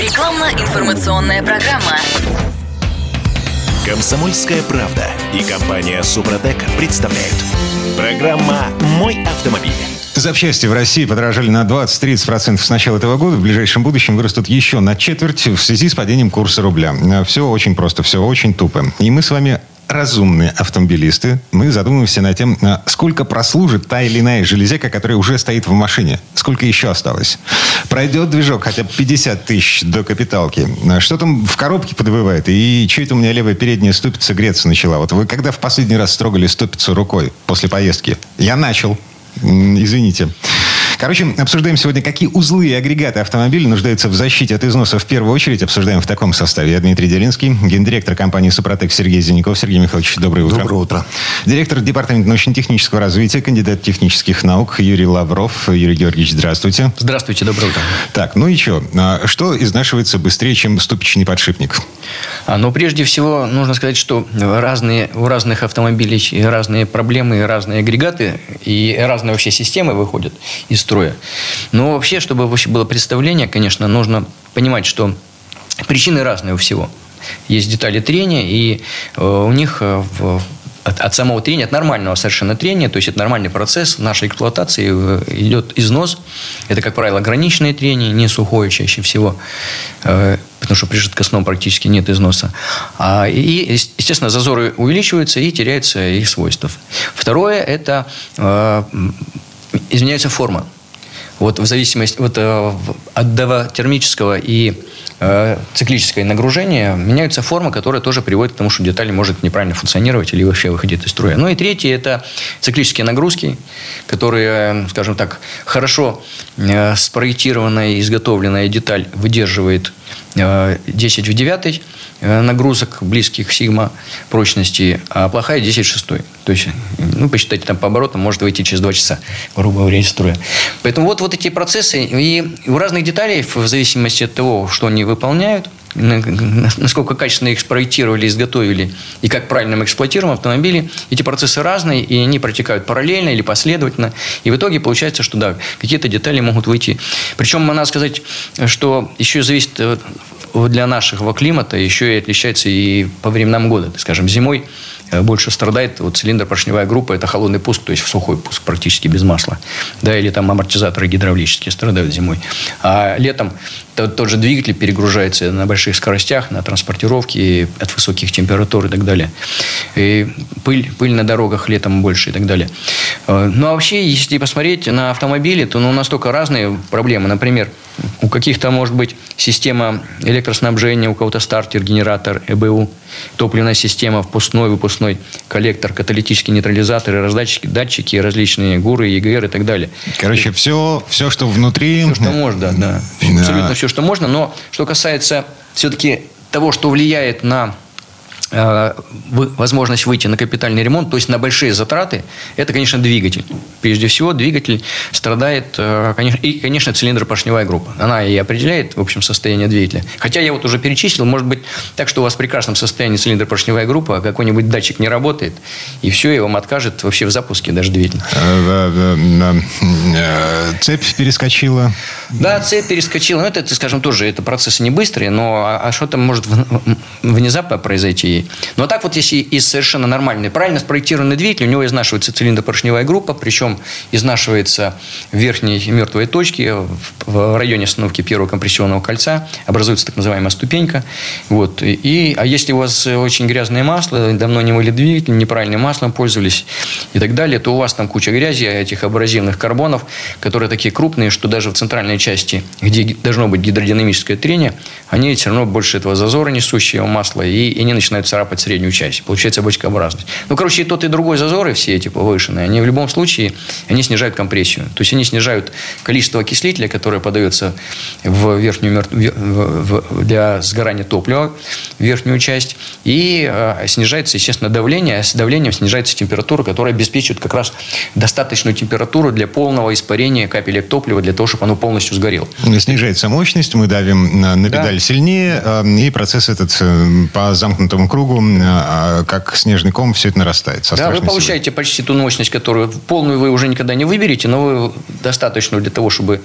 Рекламно-информационная программа. Комсомольская правда и компания Супротек представляют. Программа «Мой автомобиль». Запчасти в России подорожали на 20-30% с начала этого года. В ближайшем будущем вырастут еще на четверть в связи с падением курса рубля. Все очень просто, все очень тупо. И мы с вами разумные автомобилисты, мы задумываемся над тем, а сколько прослужит та или иная железяка, которая уже стоит в машине. Сколько еще осталось? Пройдет движок хотя бы 50 тысяч до капиталки. Что там в коробке подвывает? И что это у меня левая передняя ступица греться начала? Вот вы когда в последний раз строгали ступицу рукой после поездки? Я начал. Извините. Короче, обсуждаем сегодня, какие узлы и агрегаты автомобиля нуждаются в защите от износа в первую очередь. Обсуждаем в таком составе. Я Дмитрий Делинский, гендиректор компании «Супротек» Сергей Зеников. Сергей Михайлович, доброе утро. Доброе утро. Директор департамента научно-технического развития, кандидат технических наук Юрий Лавров. Юрий Георгиевич, здравствуйте. Здравствуйте, доброе утро. Так, ну и что? А что изнашивается быстрее, чем ступичный подшипник? А, ну, прежде всего, нужно сказать, что разные, у разных автомобилей разные проблемы, разные агрегаты и разные вообще системы выходят из строя. Но вообще, чтобы вообще было представление, конечно, нужно понимать, что причины разные у всего. Есть детали трения, и э, у них э, в от, от самого трения, от нормального совершенно трения, то есть это нормальный процесс нашей эксплуатации, э, идет износ. Это, как правило, ограниченное трение, не сухое чаще всего, потому что при жидкостном практически нет износа. А, и, естественно, зазоры увеличиваются и теряются их свойства. Второе – это изменяется форма. Вот в зависимости вот, от термического и Э, циклическое нагружение, меняются формы, которые тоже приводят к тому, что деталь может неправильно функционировать или вообще выходит из строя. Ну и третье – это циклические нагрузки, которые, скажем так, хорошо э, спроектированная и изготовленная деталь выдерживает 10 э, в 9 нагрузок, близких сигма прочности, а плохая 10 в 6. То есть, ну, посчитайте там по оборотам, может выйти через 2 часа, грубо говоря, из строя. Поэтому вот, вот эти процессы, и у разных деталей, в зависимости от того, что они выполняют, насколько качественно их спроектировали, изготовили и как правильно мы эксплуатируем автомобили, эти процессы разные, и они протекают параллельно или последовательно. И в итоге получается, что да, какие-то детали могут выйти. Причем, надо сказать, что еще зависит э, для нашего климата, еще и отличается и по временам года. Скажем, зимой больше страдает вот цилиндр поршневая группа, это холодный пуск, то есть сухой пуск практически без масла. Да, или там амортизаторы гидравлические страдают зимой. А летом тот, тот же двигатель перегружается на больших скоростях, на транспортировке от высоких температур и так далее. И пыль, пыль на дорогах летом больше и так далее. Э, ну, а вообще, если посмотреть на автомобили, то ну, настолько разные проблемы. Например, у каких-то, может быть, система электроснабжения, у кого-то стартер, генератор, ЭБУ, топливная система, впускной, выпускной коллектор, каталитические нейтрализаторы, раздатчики, датчики, различные ГУРы, ЕГР и так далее. Короче, все, все что внутри... Все, что можно, да. да. Абсолютно все, что можно. Но что касается все-таки того, что влияет на возможность выйти на капитальный ремонт, то есть на большие затраты, это, конечно, двигатель. Прежде всего, двигатель страдает, э, конечно, и, конечно, цилиндропоршневая группа. Она и определяет, в общем, состояние двигателя. Хотя я вот уже перечислил, может быть так, что у вас в прекрасном состоянии цилиндропоршневая группа, а какой-нибудь датчик не работает, и все, и вам откажет вообще в запуске даже двигатель. Э, цепь перескочила. Да, цепь перескочила. Ну, это, скажем, тоже это процессы не быстрые, но а, а что там может внезапно произойти? Но так вот, если из совершенно нормальный, правильно спроектированный двигатель, у него изнашивается цилиндропоршневая группа, причем изнашивается в верхней мертвой точке, в районе остановки первого компрессионного кольца, образуется так называемая ступенька. Вот. И, а если у вас очень грязное масло, давно не мыли двигатель, неправильным маслом пользовались и так далее, то у вас там куча грязи, этих абразивных карбонов, которые такие крупные, что даже в центральной части, где должно быть гидродинамическое трение, они все равно больше этого зазора несущего масла, и, и они начинают царапать среднюю часть. Получается бочкообразность. Ну, короче, и тот, и другой зазоры, все эти повышенные, они в любом случае, они снижают компрессию. То есть, они снижают количество окислителя, которое подается в верхнюю мертв... для сгорания топлива, в верхнюю часть, и э, снижается, естественно, давление, а с давлением снижается температура, которая обеспечивает как раз достаточную температуру для полного испарения капелек топлива, для того, чтобы оно полностью сгорело. Снижается мощность, мы давим на, на педаль да. сильнее, э, и процесс этот э, по замкнутому кругу кругу, а, как снежный ком, все это нарастает. Да, вы получаете силой. почти ту мощность, которую полную вы уже никогда не выберете, но вы достаточно для того, чтобы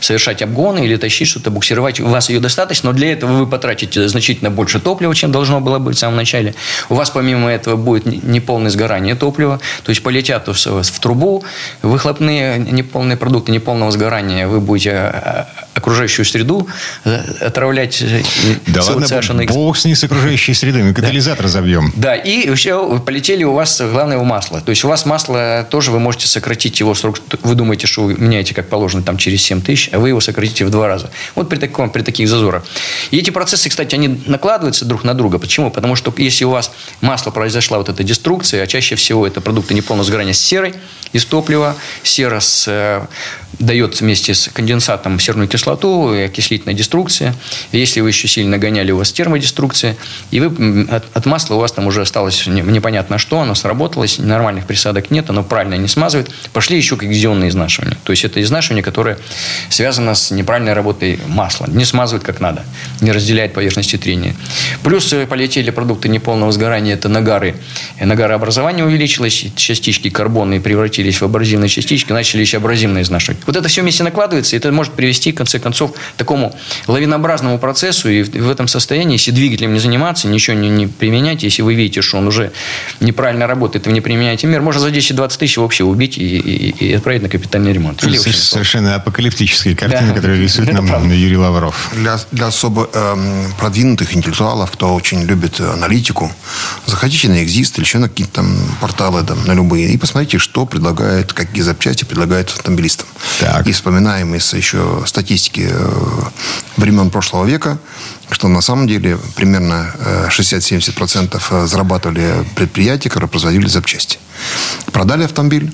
совершать обгоны или тащить что-то, буксировать. У вас ее достаточно, но для этого вы потратите значительно больше топлива, чем должно было быть в самом начале. У вас помимо этого будет неполное сгорание топлива, то есть полетят в трубу, выхлопные неполные продукты неполного сгорания, вы будете а, окружающую среду э, отравлять э, да ладно, бог с ней с окружающей средой, мы катализатор забьем. Да, и еще полетели у вас, главное, у масла. То есть у вас масло тоже вы можете сократить его срок. Вы думаете, что вы меняете, как положено, там через 7 тысяч, а вы его сократите в два раза. Вот при, таком, при таких зазорах. И эти процессы, кстати, они накладываются друг на друга. Почему? Потому что если у вас масло произошла вот эта деструкция, а чаще всего это продукты неполного сгорания с серой из топлива, сера с, э, дает вместе с конденсатом серную кислоту, и окислительная деструкция. Если вы еще сильно гоняли, у вас термодеструкция, и вы, от, от масла у вас там уже осталось непонятно что, оно сработалось, нормальных присадок нет, оно правильно не смазывает. Пошли еще когезионные изнашивания. То есть это изнашивание, которое связано с неправильной работой масла. Не смазывает как надо, не разделяет поверхности трения. Плюс э, полетели продукты неполного сгорания, это нагары. Нагарообразование увеличилось, частички карбона превратились в абразивные частички, начали еще абразивно изнашивать. Вот это все вместе накладывается, и это может привести, в конце концов, к такому лавинообразному процессу. И в этом состоянии, если двигателем не заниматься, ничего не, не применять, если вы видите, что он уже неправильно работает, вы не применяете мер, можно за 10-20 тысяч вообще убить и, и, и отправить на капитальный ремонт. Или Совершенно апокалиптические картины, да. которые рисует нам правда. Юрий Лавров. Для, для особо эм, продвинутых интеллектуалов, кто очень любит аналитику, заходите на Exist или еще на какие-то там порталы, там, на любые, и посмотрите, что предлагает, какие запчасти предлагают автомобилистам. Так. И вспоминаем из еще статистики э, времен прошлого века, что на самом деле примерно 60-70% э, зарабатывали предприятия, которые производили запчасти. Продали автомобиль,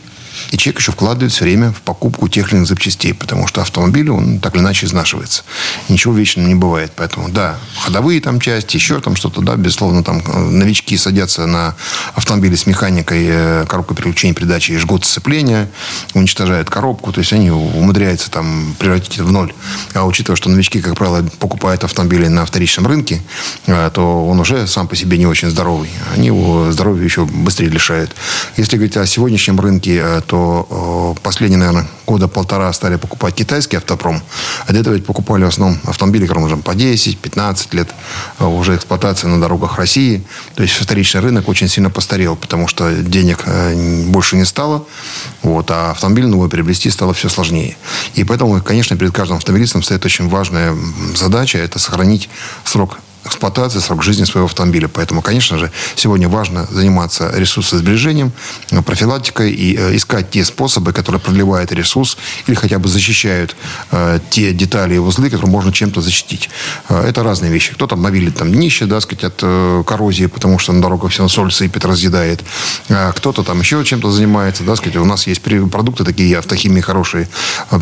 и человек еще вкладывает все время в покупку тех или иных запчастей, потому что автомобиль, он так или иначе изнашивается. Ничего вечного не бывает. Поэтому, да, ходовые там части, еще там что-то, да, безусловно, там э, новички садятся на автомобиле с механикой, э, коробкой переключения передачи и жгут сцепление, уничтожают коробку, то есть они умудряются там превратить это в ноль. А учитывая, что новички, как правило, покупают автомобили на вторичном рынке, э, то он уже сам по себе не очень здоровый. Они его здоровье еще быстрее лишают. Если говорить о сегодняшнем рынке, что э, последние, наверное, года полтора стали покупать китайский автопром, а до этого ведь покупали в основном автомобили, которым уже по 10-15 лет э, уже эксплуатации на дорогах России. То есть вторичный рынок очень сильно постарел, потому что денег э, больше не стало, вот, а автомобиль новый приобрести стало все сложнее. И поэтому, конечно, перед каждым автомобилистом стоит очень важная задача – это сохранить срок эксплуатации, срок жизни своего автомобиля. Поэтому, конечно же, сегодня важно заниматься ресурсосбережением, профилактикой и э, искать те способы, которые продлевают ресурс или хотя бы защищают э, те детали и узлы, которые можно чем-то защитить. Э, это разные вещи. Кто-то обновили там днище, да, сказать, от коррозии, потому что на дорогах все соль сыпет, разъедает. А кто-то там еще чем-то занимается, да, сказать, у нас есть продукты такие автохимии хорошие,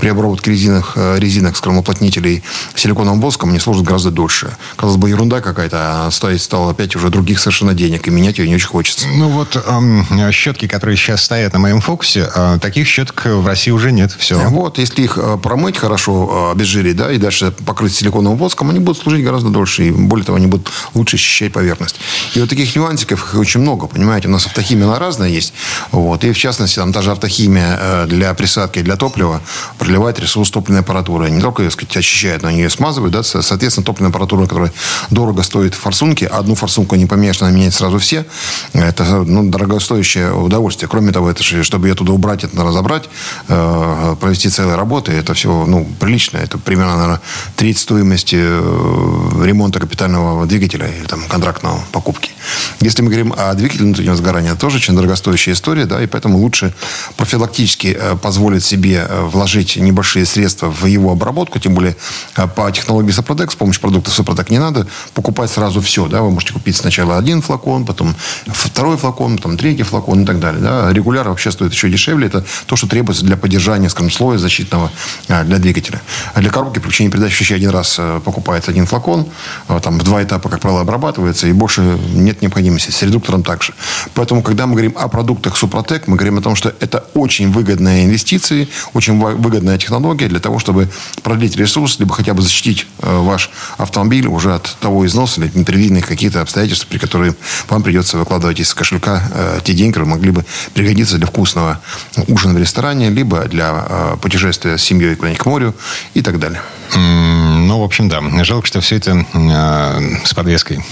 при обработке резинок, резинок с кромоплотнителей силиконовым воском они служат гораздо дольше. Казалось бы, ерунда какая-то, а стоит стало опять уже других совершенно денег, и менять ее не очень хочется. Ну вот эм, щетки, которые сейчас стоят на моем фокусе, э, таких щеток в России уже нет. Все. Вот, если их э, промыть хорошо, э, обезжирить, да, и дальше покрыть силиконовым воском, они будут служить гораздо дольше, и более того, они будут лучше ощущать поверхность. И вот таких нюансиков очень много, понимаете, у нас автохимия она разная есть, вот, и в частности, там та же автохимия э, для присадки, для топлива проливает ресурс топливной аппаратуры. Не только, так сказать, очищает, но они ее смазывают, да, соответственно, топливная аппаратура, которая дорого стоит форсунки. Одну форсунку не поменяешь, надо менять сразу все. Это ну, дорогостоящее удовольствие. Кроме того, это же, чтобы ее туда убрать, это надо разобрать, э, провести целые работы. Это все ну, прилично. Это примерно, наверное, треть стоимости э, ремонта капитального двигателя или там, контрактного покупки. Если мы говорим о двигателе внутреннего сгорания, это тоже очень дорогостоящая история, да, и поэтому лучше профилактически э, позволить себе вложить небольшие средства в его обработку, тем более по технологии Сопротек, с помощью продуктов Сопротек не надо покупать сразу все, да, вы можете купить сначала один флакон, потом второй флакон, потом третий флакон и так далее, да. Регуляр вообще стоит еще дешевле, это то, что требуется для поддержания, скажем, слоя защитного для двигателя. А для коробки включения передач еще один раз покупается один флакон, там в два этапа, как правило, обрабатывается, и больше нет необходимости. С редуктором также. Поэтому, когда мы говорим о продуктах Супротек, мы говорим о том, что это очень выгодные инвестиции, очень выгодная технология для того, чтобы продлить ресурс, либо хотя бы защитить э, ваш автомобиль уже от того износа или непредвиденных каких-то обстоятельств, при которых вам придется выкладывать из кошелька э, те деньги, которые могли бы пригодиться для вкусного ужина в ресторане, либо для э, путешествия с семьей куда-нибудь к морю и так далее. Ну, в общем, да. Жалко, что все это э, с подвеской.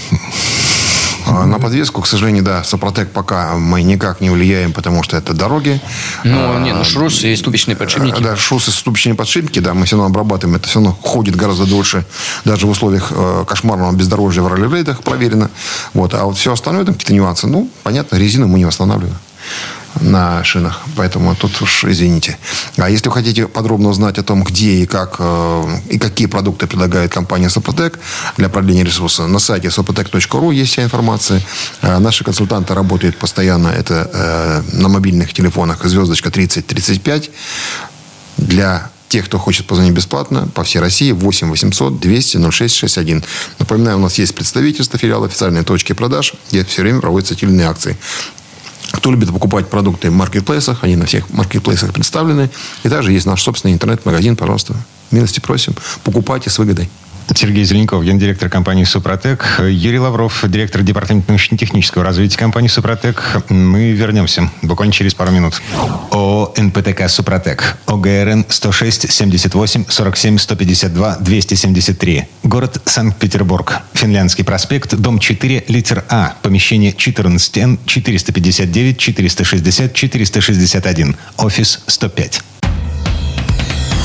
А, на подвеску, к сожалению, да, Сопротек пока мы никак не влияем, потому что это дороги. Ну, а, не, ну шрусы и ступичные подшипники. Да, шрусы и ступичные подшипники, да, мы все равно обрабатываем. Это все равно ходит гораздо дольше, даже в условиях э, кошмарного бездорожья в ралли-рейдах проверено. Вот. А вот все остальное, там какие-то нюансы, ну, понятно, резину мы не восстанавливаем на шинах. Поэтому тут уж извините. А если вы хотите подробно узнать о том, где и как э, и какие продукты предлагает компания Сопротек для продления ресурса, на сайте sopotec.ru есть вся информация. Э, наши консультанты работают постоянно. Это э, на мобильных телефонах звездочка 3035. Для тех, кто хочет позвонить бесплатно, по всей России 8 800 200 0661. Напоминаю, у нас есть представительство филиала официальной точки продаж, где все время проводятся те акции. Кто любит покупать продукты в маркетплейсах, они на всех маркетплейсах представлены. И также есть наш собственный интернет-магазин, пожалуйста. Милости просим. Покупайте с выгодой. Сергей Зеленков, гендиректор компании «Супротек». Юрий Лавров, директор департамента научно-технического развития компании «Супротек». Мы вернемся буквально через пару минут. ООО «НПТК Супротек». ОГРН 106 78 47 152 273. Город Санкт-Петербург. Финляндский проспект, дом 4, литер А. Помещение 14Н 459 460 461. Офис 105.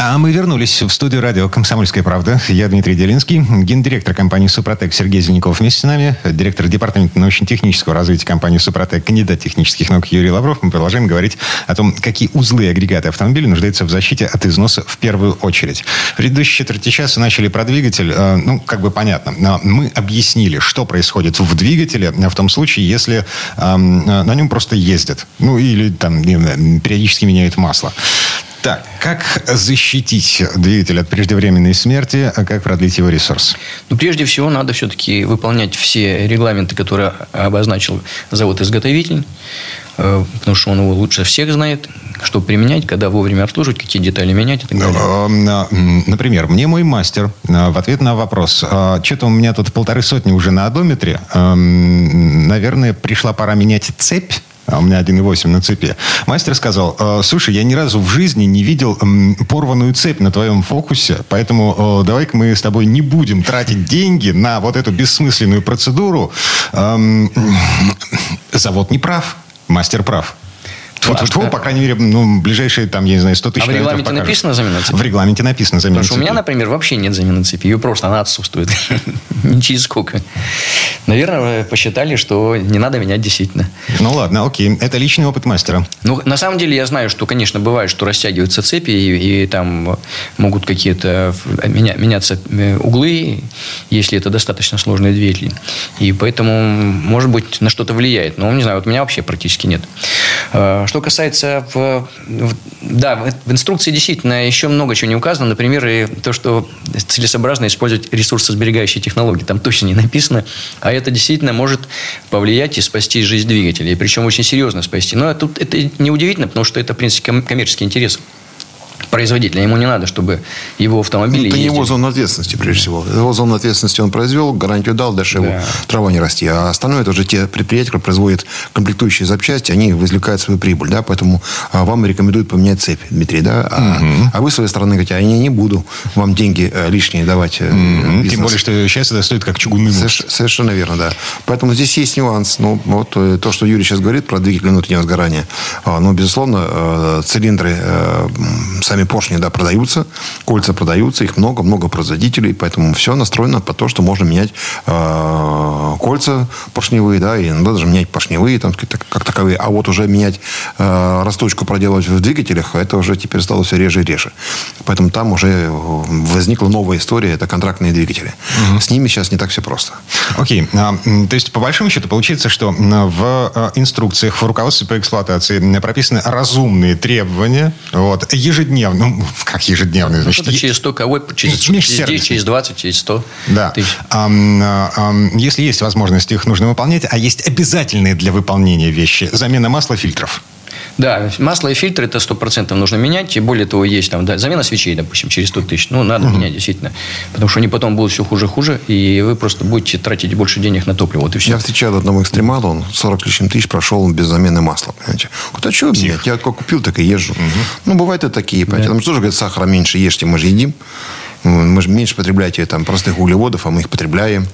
А мы вернулись в студию радио «Комсомольская правда». Я Дмитрий Делинский, гендиректор компании «Супротек» Сергей Зеленяков вместе с нами, директор департамента научно-технического развития компании «Супротек», кандидат технических наук Юрий Лавров. Мы продолжаем говорить о том, какие узлы и агрегаты автомобиля нуждаются в защите от износа в первую очередь. В предыдущей четверти часа начали про двигатель. Э, ну, как бы понятно. Но мы объяснили, что происходит в двигателе в том случае, если эм, на нем просто ездят. Ну, или там периодически меняют масло. Так, как защитить двигатель от преждевременной смерти, а как продлить его ресурс? Ну, прежде всего, надо все-таки выполнять все регламенты, которые обозначил завод-изготовитель, э, потому что он его лучше всех знает, что применять, когда вовремя обслуживать, какие детали менять и так далее. А, например, мне мой мастер э, в ответ на вопрос, «А, что-то у меня тут полторы сотни уже на одометре, наверное, пришла пора менять цепь, а у меня 1,8 на цепи. Мастер сказал, «Э, слушай, я ни разу в жизни не видел порванную цепь на твоем фокусе, поэтому э, давай-ка мы с тобой не будем тратить деньги на вот эту бессмысленную процедуру. Эм, завод не прав, мастер прав. Тьфу, тьфу, тьфу, по крайней мере, ну, ближайшие, там, я не знаю, 100 тысяч А в регламенте покажут. написано замена цепи? В регламенте написано замена Потому что у меня, например, вообще нет замены цепи. Ее просто, она отсутствует. Не через сколько. Наверное, посчитали, что не надо менять действительно. Ну, ладно, окей. Это личный опыт мастера. Ну, на самом деле, я знаю, что, конечно, бывает, что растягиваются цепи, и, и там могут какие-то меня, меняться э, углы, если это достаточно сложные двигатели. И поэтому, может быть, на что-то влияет. Но, не знаю, вот у меня вообще практически нет. Что касается... В, в, да, в инструкции действительно еще много чего не указано. Например, и то, что целесообразно использовать ресурсосберегающие технологии. Там точно не написано. А это действительно может повлиять и спасти жизнь двигателя. И причем очень серьезно спасти. Но тут это не удивительно, потому что это, в принципе, коммерческий интерес производителя. Ему не надо, чтобы его автомобили Это ездили. не его зона ответственности, прежде всего. Его зону ответственности он произвел, гарантию дал, дальше да. его трава не расти. А остальное это уже те предприятия, которые производят комплектующие запчасти, они извлекают свою прибыль. Да? Поэтому а, вам рекомендуют поменять цепь, Дмитрий. Да? А, угу. а вы, с своей стороны, говорите, а я не буду вам деньги э, лишние давать. Угу. Тем более, что сейчас это стоит как чугунный. Соверш, совершенно верно, да. Поэтому здесь есть нюанс. Ну, вот э, то, что Юрий сейчас говорит про двигатель внутреннего сгорания. А, ну, безусловно, цилиндры, сами поршни, да, продают продаются, кольца продаются, их много, много производителей, поэтому все настроено по то, что можно менять э, кольца поршневые, да, и иногда даже менять поршневые, там, как таковые, а вот уже менять э, расточку проделывать в двигателях, это уже теперь стало все реже и реже. Поэтому там уже возникла новая история, это контрактные двигатели. Угу. С ними сейчас не так все просто. Окей, а, то есть по большому счету получается, что в э, инструкциях, в руководстве по эксплуатации прописаны разумные требования, вот, ежедневно ежедневно, ну, как ежедневно, значит, Ну, через 100 кого, через, через Межсервисный. 10, через 20, через 100 Да. тысяч. А, ам, если есть возможность, их нужно выполнять, а есть обязательные для выполнения вещи. Замена масла, фильтров. Да, масло и фильтры это 100% нужно менять. И более того, есть там, да, замена свечей, допустим, через 100 тысяч. Ну, надо менять, действительно. Потому что они потом будут все хуже и хуже, и вы просто будете тратить больше денег на топливо. Вот и все. Я встречал одного экстремала, он 40 лишним тысяч прошел он без замены масла. Понимаете? Вот а что менять? Я как купил, так и езжу. Ну, бывают и такие. Понимаете? Там же тоже говорят, сахара меньше ешьте, мы же едим. Мы же меньше потребляете там простых углеводов, а мы их потребляем.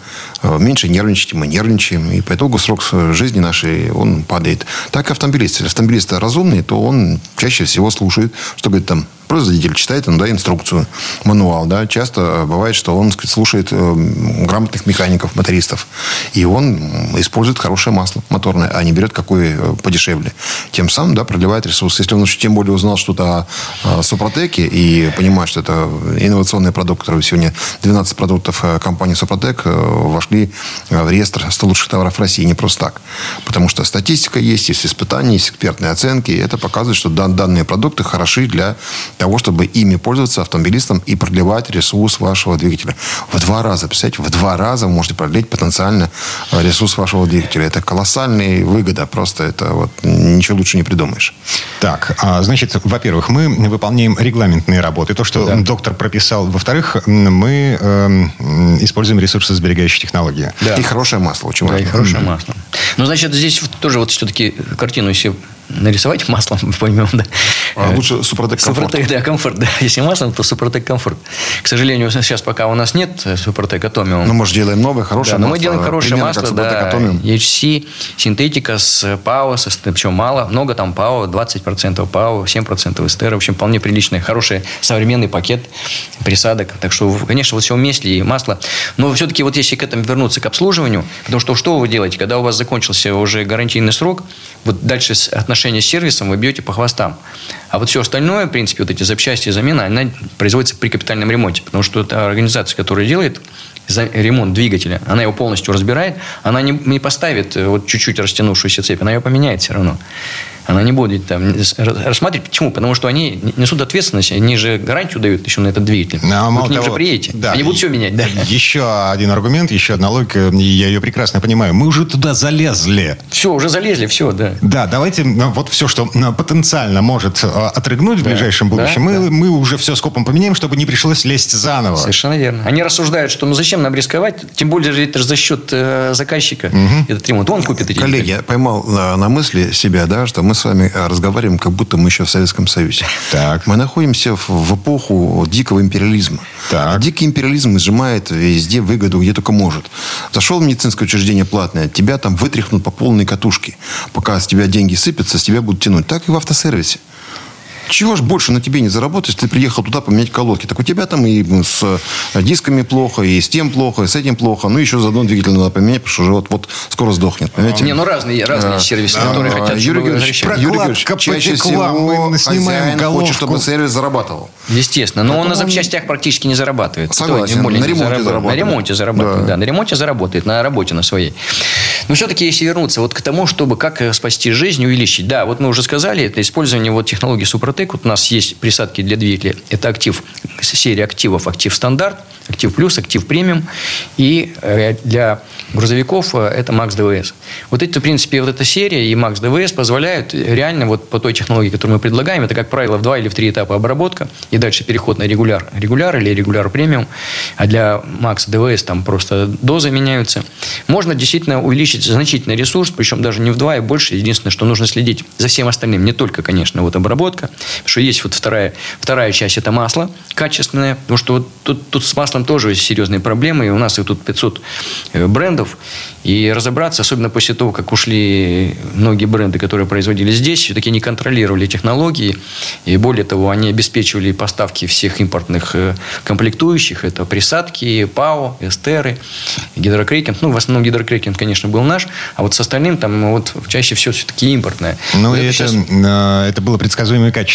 Э, Меньше нервничайте, мы нервничаем. И по итогу срок жизни нашей, он падает. Так и автомобилист. Если автомобилист разумный, то он чаще всего слушает, что говорит там производитель, читает да, инструкцию, мануал. Да. Часто э, бывает, что он сказать, слушает э, грамотных механиков, мотористов. И он использует хорошее масло моторное, а не берет какое э, подешевле. Тем самым да, продлевает ресурс. Если он еще тем более узнал что-то о, о Супротеке и понимает, что это инновационный продукт, который сегодня 12 продуктов компании Супротек вошли в реестр 100 лучших товаров России не просто так. Потому что статистика есть, есть испытания, есть экспертные оценки. И это показывает, что дан- данные продукты хороши для того, чтобы ими пользоваться автомобилистам и продлевать ресурс вашего двигателя. В два раза, представляете, в два раза вы можете продлить потенциально э, ресурс вашего двигателя. Это колоссальная выгода. Просто это вот ничего лучше не придумаешь. Так, а, значит, во-первых, мы выполняем регламентные работы. То, что доктор прописал. Во-вторых, мы м, используем ресурсосберегающие технологии. Да. И хорошее масло, очень Да, и важно. хорошее масло. Ну, значит, здесь тоже вот все-таки картину если нарисовать маслом, поймем, да. А лучше Супротек комфорт. Супротек, да, комфорт, да. Если маслом, то Супротек комфорт. К сожалению, сейчас пока у нас нет э, Супротек Атомиум. Ну, может, делаем новое, хорошее Да, но масло. мы делаем хорошее масло, да, Атомиум. HC, синтетика с ПАО, со, причем мало, много там ПАО, 20% ПАО, 7% эстера, в общем, вполне приличный, хороший современный пакет присадок, так что, конечно, вот все вместе и масло, но все-таки вот если к этому вернуться, к обслуживанию, потому что что вы делаете, когда у вас закончился уже гарантийный срок, вот дальше с- отношения с сервисом вы бьете по хвостам, а вот все остальное, в принципе, вот эти запчасти и замена, она производится при капитальном ремонте, потому что это организация, которая делает ремонт двигателя, она его полностью разбирает, она не, не поставит э, вот чуть-чуть растянувшуюся цепь, она ее поменяет все равно. Она не будет там рассматривать. Почему? Потому что они несут ответственность, они же гарантию дают еще на этот двигатель. Ну, а Вы к ним того, же приедете. да, они будут все менять, да. Еще один аргумент, еще одна логика, я ее прекрасно понимаю. Мы уже туда залезли. Все, уже залезли, все, да. Да, давайте ну, вот все, что ну, потенциально может э, отрыгнуть в ближайшем Да, будущем, мы, да. мы уже все скопом поменяем, чтобы не пришлось лезть заново. Совершенно верно. Они рассуждают, что ну зачем нам рисковать, тем более же это же за счет э, заказчика этот ремонт. Он купит эти Коллеги, я поймал на, на мысли себя, да, что мы с вами а, разговариваем, как будто мы еще в Советском Союзе. Так. Мы находимся в, эпоху дикого империализма. Так. Дикий империализм сжимает везде выгоду, где только может. Зашел в медицинское учреждение платное, тебя там вытряхнут по полной катушке. Пока с тебя деньги сыпятся, с тебя будут тянуть. Так и в автосервисе. Чего ж больше на тебе не заработаешь, ты приехал туда поменять колодки. Так у тебя там и с э, дисками плохо, и с тем плохо, и с этим плохо. Ну, еще заодно двигатель надо поменять, потому что уже вот, вот скоро сдохнет. Понимаете? Не, ну разные, разные А, сервисы, а, которые а, хотят, Юрий чтобы Георгиевич. Юрий Георгиевич, чаще всего мы снимаем головку. хочет, чтобы сервис зарабатывал. Естественно. Но он на Поэтому он- запчастях практически не зарабатывает. Согласен. Более На не ремонте зарабатывает. зарабатывает. На ремонте зарабатывает, Да. да. На ремонте заработает, на работе на своей. Но все-таки, если вернуться вот к тому, чтобы как э, спасти жизнь, увеличить. Да, вот мы уже сказали, это использование вот технологии Супротек. Вот у нас есть присадки для двигателя. Это актив, серия активов, актив стандарт, актив плюс, актив премиум. И э, для грузовиков э, это Макс ДВС. Вот эти, в принципе, вот эта серия и Макс ДВС позволяют реально вот по той технологии, которую мы предлагаем, это, как правило, в два или в три этапа обработка, и дальше переход на регуляр, регуляр или регуляр премиум, а для Макс ДВС там просто дозы меняются. Можно действительно увеличить значительный ресурс, причем даже не в два и больше. Единственное, что нужно следить за всем остальным, не только, конечно, вот обработка, потому что есть вот вторая, вторая часть, это масло качественное, потому что вот тут, тут с маслом тоже есть серьезные проблемы, и у нас их тут 500 э, брендов, и разобраться, особенно после того, как ушли многие бренды, которые производили здесь, все-таки не контролировали технологии, и более того, они обеспечивали поставки всех импортных э, комплектующих, это присадки, ПАО, эстеры, гидрокрекинг, ну, в основном гидрокрекинг, конечно, был наш, а вот с остальным там вот чаще всего все-таки импортное. Ну, и это, щас- э, это было предсказуемое качество,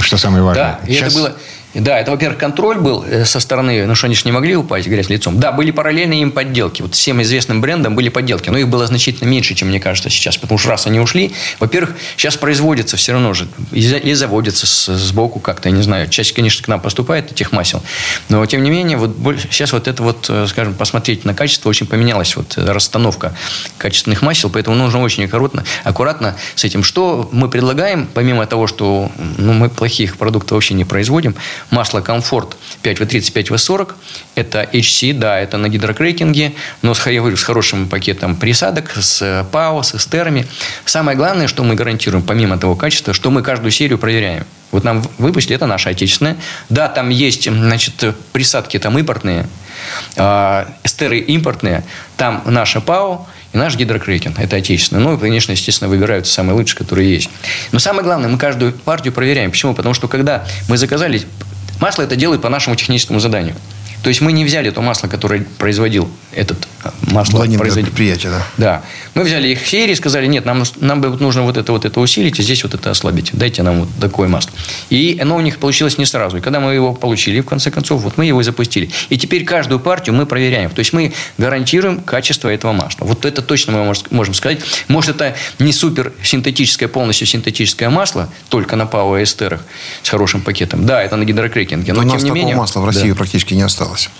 что самое важное. да, и это Сейчас- было, Да, это, во-первых, контроль был э, со стороны, ну что они же не могли упасть грязь лицом. Да, были параллельные им подделки. Вот всем известным брендам были подделки, но их было значительно меньше, чем мне кажется сейчас. Потому что раз они ушли, во-первых, сейчас производится все равно же, и заводится сбоку как-то, я не знаю. Часть, конечно, к нам поступает этих масел, но тем не менее, вот сейчас вот это вот, э, скажем, посмотреть на качество очень поменялась, вот э, расстановка качественных масел, поэтому нужно очень аккуратно, аккуратно с этим. Что мы предлагаем, помимо того, что ну, мы плохих продуктов вообще не производим, Масло «Комфорт» 5В30, 5В40. Это HC, да, это на гидрокрекинге, но с, я говорю, с хорошим пакетом присадок, с ПАО, с эстерами. Самое главное, что мы гарантируем, помимо того качества, что мы каждую серию проверяем. Вот нам выпустили, это наша отечественная. Да, там есть, значит, присадки там импортные, э, эстеры импортные, там наша ПАО – и наш гидрокрекинг, это отечественный. Ну, конечно, естественно, выбираются самые лучшие, которые есть. Но самое главное, мы каждую партию проверяем. Почему? Потому что когда мы заказали, масло это делают по нашему техническому заданию. То есть мы не взяли то масло, которое производил этот а, масло. производитель. предприятие, да. Да. Мы взяли их серии и сказали, нет, нам, нам нужно вот это, вот это усилить, а здесь вот это ослабить. Дайте нам вот такое масло. И оно у них получилось не сразу. И когда мы его получили, в конце концов, вот мы его и запустили. И теперь каждую партию мы проверяем. То есть мы гарантируем качество этого масла. Вот это точно мы можем сказать. Может, это не супер синтетическое, полностью синтетическое масло, только на ПАО и эстерах с хорошим пакетом. Да, это на гидрокрекинге. Но, но у нас не менее, масла в России да. практически не осталось осталось.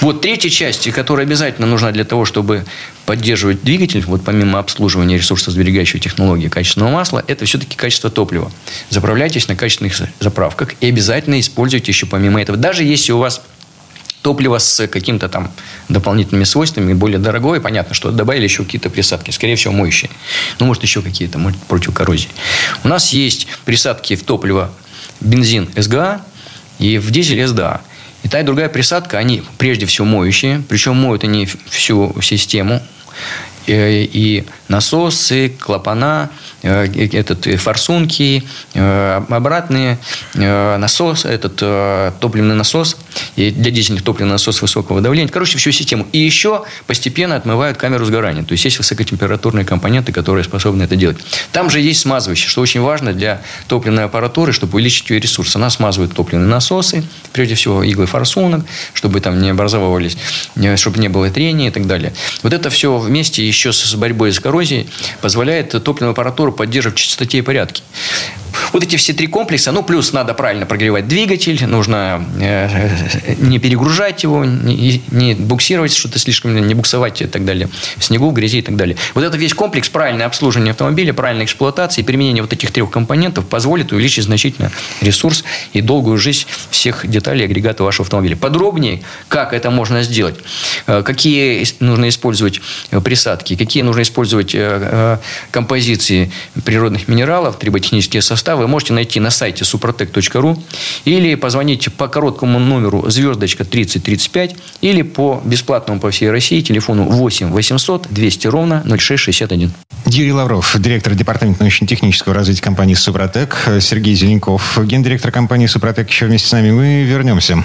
Вот третья часть, которая обязательно нужна для того, чтобы поддерживать двигатель, вот помимо обслуживания ресурсосберегающей технологии качественного масла, это все-таки качество топлива. Заправляйтесь на качественных заправках и обязательно используйте еще помимо этого. Даже если у вас топливо с какими-то там дополнительными свойствами, более дорогое, понятно, что добавили еще какие-то присадки, скорее всего, моющие. Ну, может, еще какие-то, может, против коррозии. У нас есть присадки в топливо бензин СГА и в дизель СДА. И та и другая присадка, они прежде всего моющие, причем моют они всю систему, и насосы, клапана, э, этот, э, форсунки, обратные насос, этот топливный насос, и для дизельных топливный насос высокого давления. Короче, всю систему. И еще постепенно отмывают камеру сгорания. То есть, есть высокотемпературные компоненты, которые способны это делать. Там же есть смазывающие, что очень важно для топливной аппаратуры, чтобы увеличить ее ресурс. Она смазывает топливные насосы, прежде всего иглы форсунок, чтобы там не образовывались, чтобы не было трения и так далее. Вот это все вместе еще с борьбой с коррозией позволяет топливную аппаратуру поддерживать в чистоте и порядке. Вот эти все три комплекса, ну, плюс надо правильно прогревать двигатель, нужно э, не перегружать его, не, буксировать что-то слишком, не буксовать и так далее, в снегу, в грязи и так далее. Вот это весь комплекс правильное обслуживание автомобиля, правильной эксплуатации, применение вот этих трех компонентов позволит увеличить значительно ресурс и долгую жизнь всех деталей агрегата вашего автомобиля. Подробнее, как это можно сделать, э, какие нужно использовать э, присадки, какие нужно использовать композиции природных минералов, триботехнические составы можете найти на сайте suprotec.ru или позвоните по короткому номеру звездочка 3035 или по бесплатному по всей России телефону 8 800 200 ровно 0661. Юрий Лавров, директор департамента научно-технического развития компании «Супротек», Сергей Зеленков, гендиректор компании «Супротек» еще вместе с нами. Мы вернемся.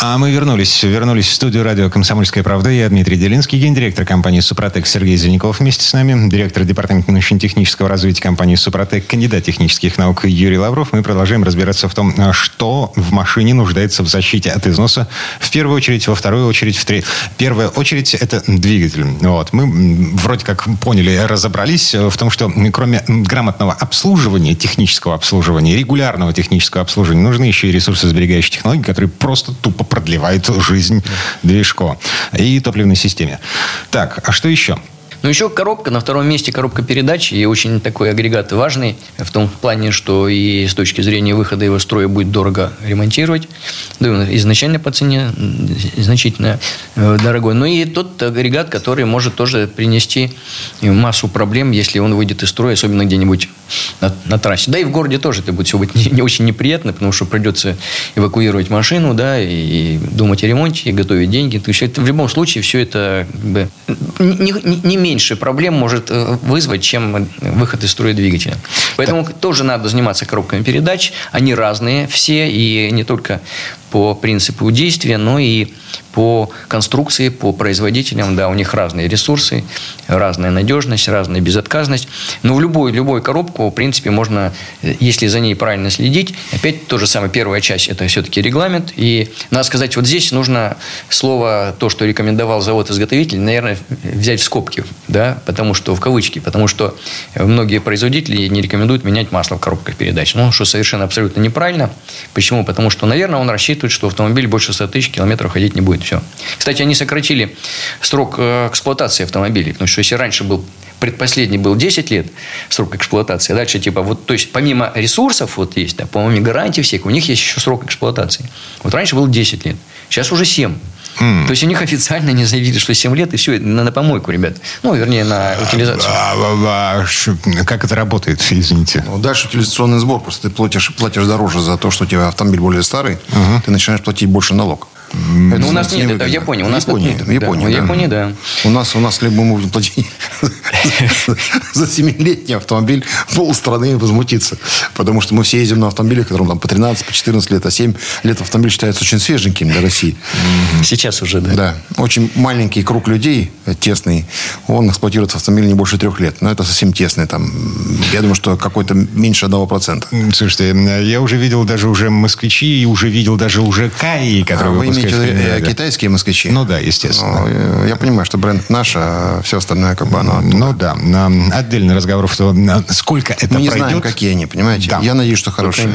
А мы вернулись. Вернулись в студию радио «Комсомольская правда». Я Дмитрий Делинский, гендиректор компании «Супротек» Сергей Зеленяков вместе с нами, директор департамента научно-технического развития компании «Супротек», кандидат технических наук Юрий Лавров. Мы продолжаем разбираться в том, что в машине нуждается в защите от износа. В первую очередь, во вторую очередь, в третью. Первая очередь – это двигатель. Вот. Мы вроде как поняли, разобрались в том, что кроме грамотного обслуживания, технического обслуживания, регулярного технического обслуживания, нужны еще и ресурсосберегающие технологии, которые просто тупо продлевает жизнь движку и топливной системе. Так, а что еще? Ну, еще коробка. На втором месте коробка передач. И очень такой агрегат важный. В том плане, что и с точки зрения выхода его строя будет дорого ремонтировать. Да, изначально по цене значительно э, дорогой. Но и тот агрегат, который может тоже принести массу проблем, если он выйдет из строя, особенно где-нибудь на, на трассе. Да и в городе тоже это будет все быть не, не очень неприятно, потому что придется эвакуировать машину, да, и, и думать о ремонте, и готовить деньги. То есть это, в любом случае все это как бы, не, не, не меньше проблем может э, вызвать, чем выход из строя двигателя. Поэтому так. тоже надо заниматься коробками передач. Они разные все, и не только по принципу действия, но и по конструкции, по производителям, да, у них разные ресурсы, разная надежность, разная безотказность. Но в любую, любую коробку, в принципе, можно, если за ней правильно следить, опять то же самое, первая часть – это все-таки регламент. И надо сказать, вот здесь нужно слово, то, что рекомендовал завод-изготовитель, наверное, взять в скобки, да, потому что, в кавычки, потому что многие производители не рекомендуют менять масло в коробках передач. Ну, что совершенно абсолютно неправильно. Почему? Потому что, наверное, он рассчитывает, что автомобиль больше 100 тысяч километров ходить не будет. Все. Кстати, они сократили срок э, эксплуатации автомобилей. Потому что если раньше был предпоследний был 10 лет срок эксплуатации. А дальше, типа, вот, то есть, помимо ресурсов, вот есть, да, помимо гарантий всех, у них есть еще срок эксплуатации. Вот раньше был 10 лет, сейчас уже 7. Mm. То есть у них официально не заявили, что 7 лет, и все, на, на помойку, ребят. Ну, вернее, на утилизацию. А, а, а, как это работает, извините? Ну, дальше утилизационный сбор. Просто ты платишь, платишь дороже за то, что у тебя автомобиль более старый, uh-huh. ты начинаешь платить больше налог. Это ну, у нас нет, это в Японии. У нас в Японии, в Японии, да. В Японии, да. У нас, у нас либо мы будем платить за 7-летний автомобиль, пол страны возмутиться. Потому что мы все ездим на автомобилях, которым там по 13, по 14 лет, а 7 лет автомобиль считается очень свеженьким для России. Сейчас уже, да. Да. Очень маленький круг людей, э, тесный, он эксплуатирует автомобиль не больше трех лет. Но это совсем тесный. Там, я думаю, что какой-то меньше одного процента. Слушайте, я уже видел даже уже москвичи, и уже видел даже уже Каи, которые а, имеете э, китайские москвичи? Ну да, естественно. Ну, я понимаю, что бренд наш, а все остальное как бы оно... Ну да. Отдельный разговор, что сколько это Мы не пройдет. знаем, какие они, понимаете? Да. Я надеюсь, что хорошие.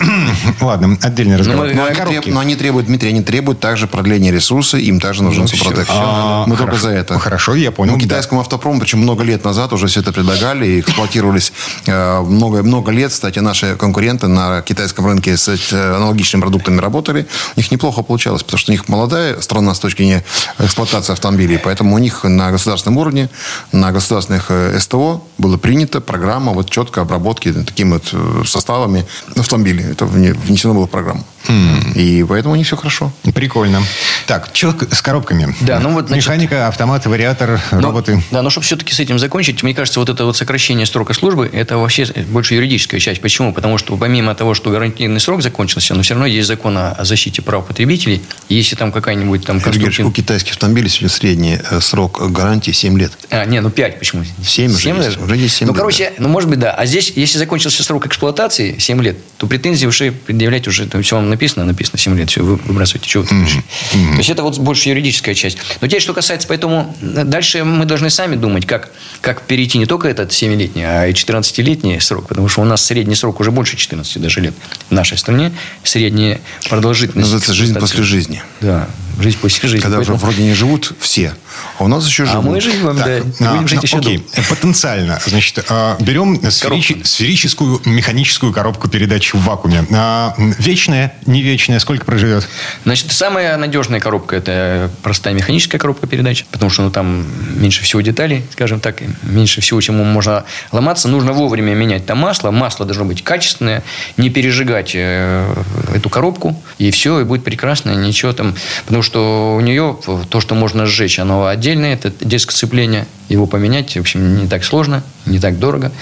Ладно, отдельный ну, разговор. Но, но, треб, но они требуют, Дмитрий, они требуют также продления ресурса, им также нужен ну, супротек. А, Мы только за это. Хорошо, я понял. Ну, китайскому автопрому, причем много лет назад уже все это предлагали и эксплуатировались э, много, много лет. Кстати, наши конкуренты на китайском рынке с э, аналогичными продуктами работали. У них неплохо получалось, потому что у них молодая страна с точки зрения эксплуатации автомобилей. Поэтому у них на государственном уровне, на государственных э, СТО была принята программа вот четкой обработки такими вот э, составами автомобилей. Это внесено было в программу. Mm. И поэтому них все хорошо. Прикольно. Так, что с коробками? Да, ну вот, значит, Механика, автомат, вариатор, но, роботы. Да, но чтобы все-таки с этим закончить, мне кажется, вот это вот сокращение срока службы, это вообще больше юридическая часть. Почему? Потому что помимо того, что гарантийный срок закончился, но все равно есть закон о защите прав потребителей. Если там какая-нибудь там конструктив... У китайских автомобилей сегодня средний э, срок гарантии 7 лет. А, не, ну 5 почему? 7, 7 уже, есть, уже есть 7 Ну, лет, короче, да. ну, может быть, да. А здесь, если закончился срок эксплуатации 7 лет, то претензии уже предъявлять уже, там все вам написано, написано 7 лет, все, вы выбрасываете, что вы mm-hmm. Mm-hmm. То есть, это вот больше юридическая часть. Но теперь, что касается, поэтому дальше мы должны сами думать, как, как перейти не только этот 7-летний, а и 14-летний срок, потому что у нас средний срок уже больше 14 даже лет в нашей стране. Средняя продолжительность. Называется жизнь после жизни. Да, жизнь после жизни. Когда Поэтому... уже вроде не живут все, а у нас еще живут. А мы живем, так, да. А, будем жить ну, еще окей. Потенциально. Значит, а, берем сферич... сферическую механическую коробку передач в вакууме. А, вечная, не вечная, сколько проживет? Значит, самая надежная коробка – это простая механическая коробка передач, потому что ну, там меньше всего деталей, скажем так, меньше всего, чему можно ломаться. Нужно вовремя менять там масло. Масло должно быть качественное, не пережигать э, эту коробку, и все, и будет прекрасно, ничего там. Потому что у нее то, что можно сжечь, оно отдельное, это диск сцепления. Его поменять, в общем, не так сложно, не так дорого.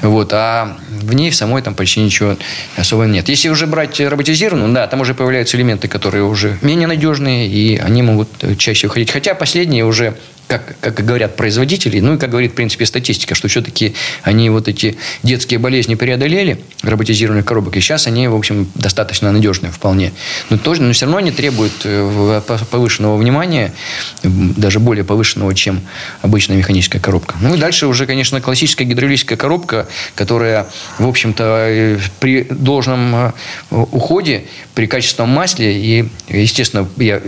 Вот. А в ней самой там почти ничего особо нет. Если уже брать роботизированную, да, там уже появляются элементы, которые уже менее надежные, и они могут чаще уходить. Хотя последние уже как, как говорят производители, ну и как говорит, в принципе, статистика, что все-таки они вот эти детские болезни преодолели, роботизированных коробок, и сейчас они, в общем, достаточно надежные вполне. Но, тоже, но все равно они требуют э, повышенного внимания, даже более повышенного, чем обычная механическая коробка. Ну и дальше уже, конечно, классическая гидравлическая коробка, которая, в общем-то, э, при должном э, уходе, при качественном масле и, естественно, я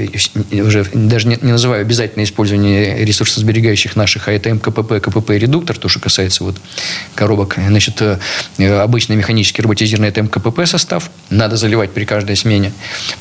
уже даже не, не называю обязательное использование ресурсосберегающих наших, а это МКПП, КПП и редуктор, то, что касается вот коробок. Значит, э, обычный механический роботизированный это МКПП состав. Надо заливать при каждой смене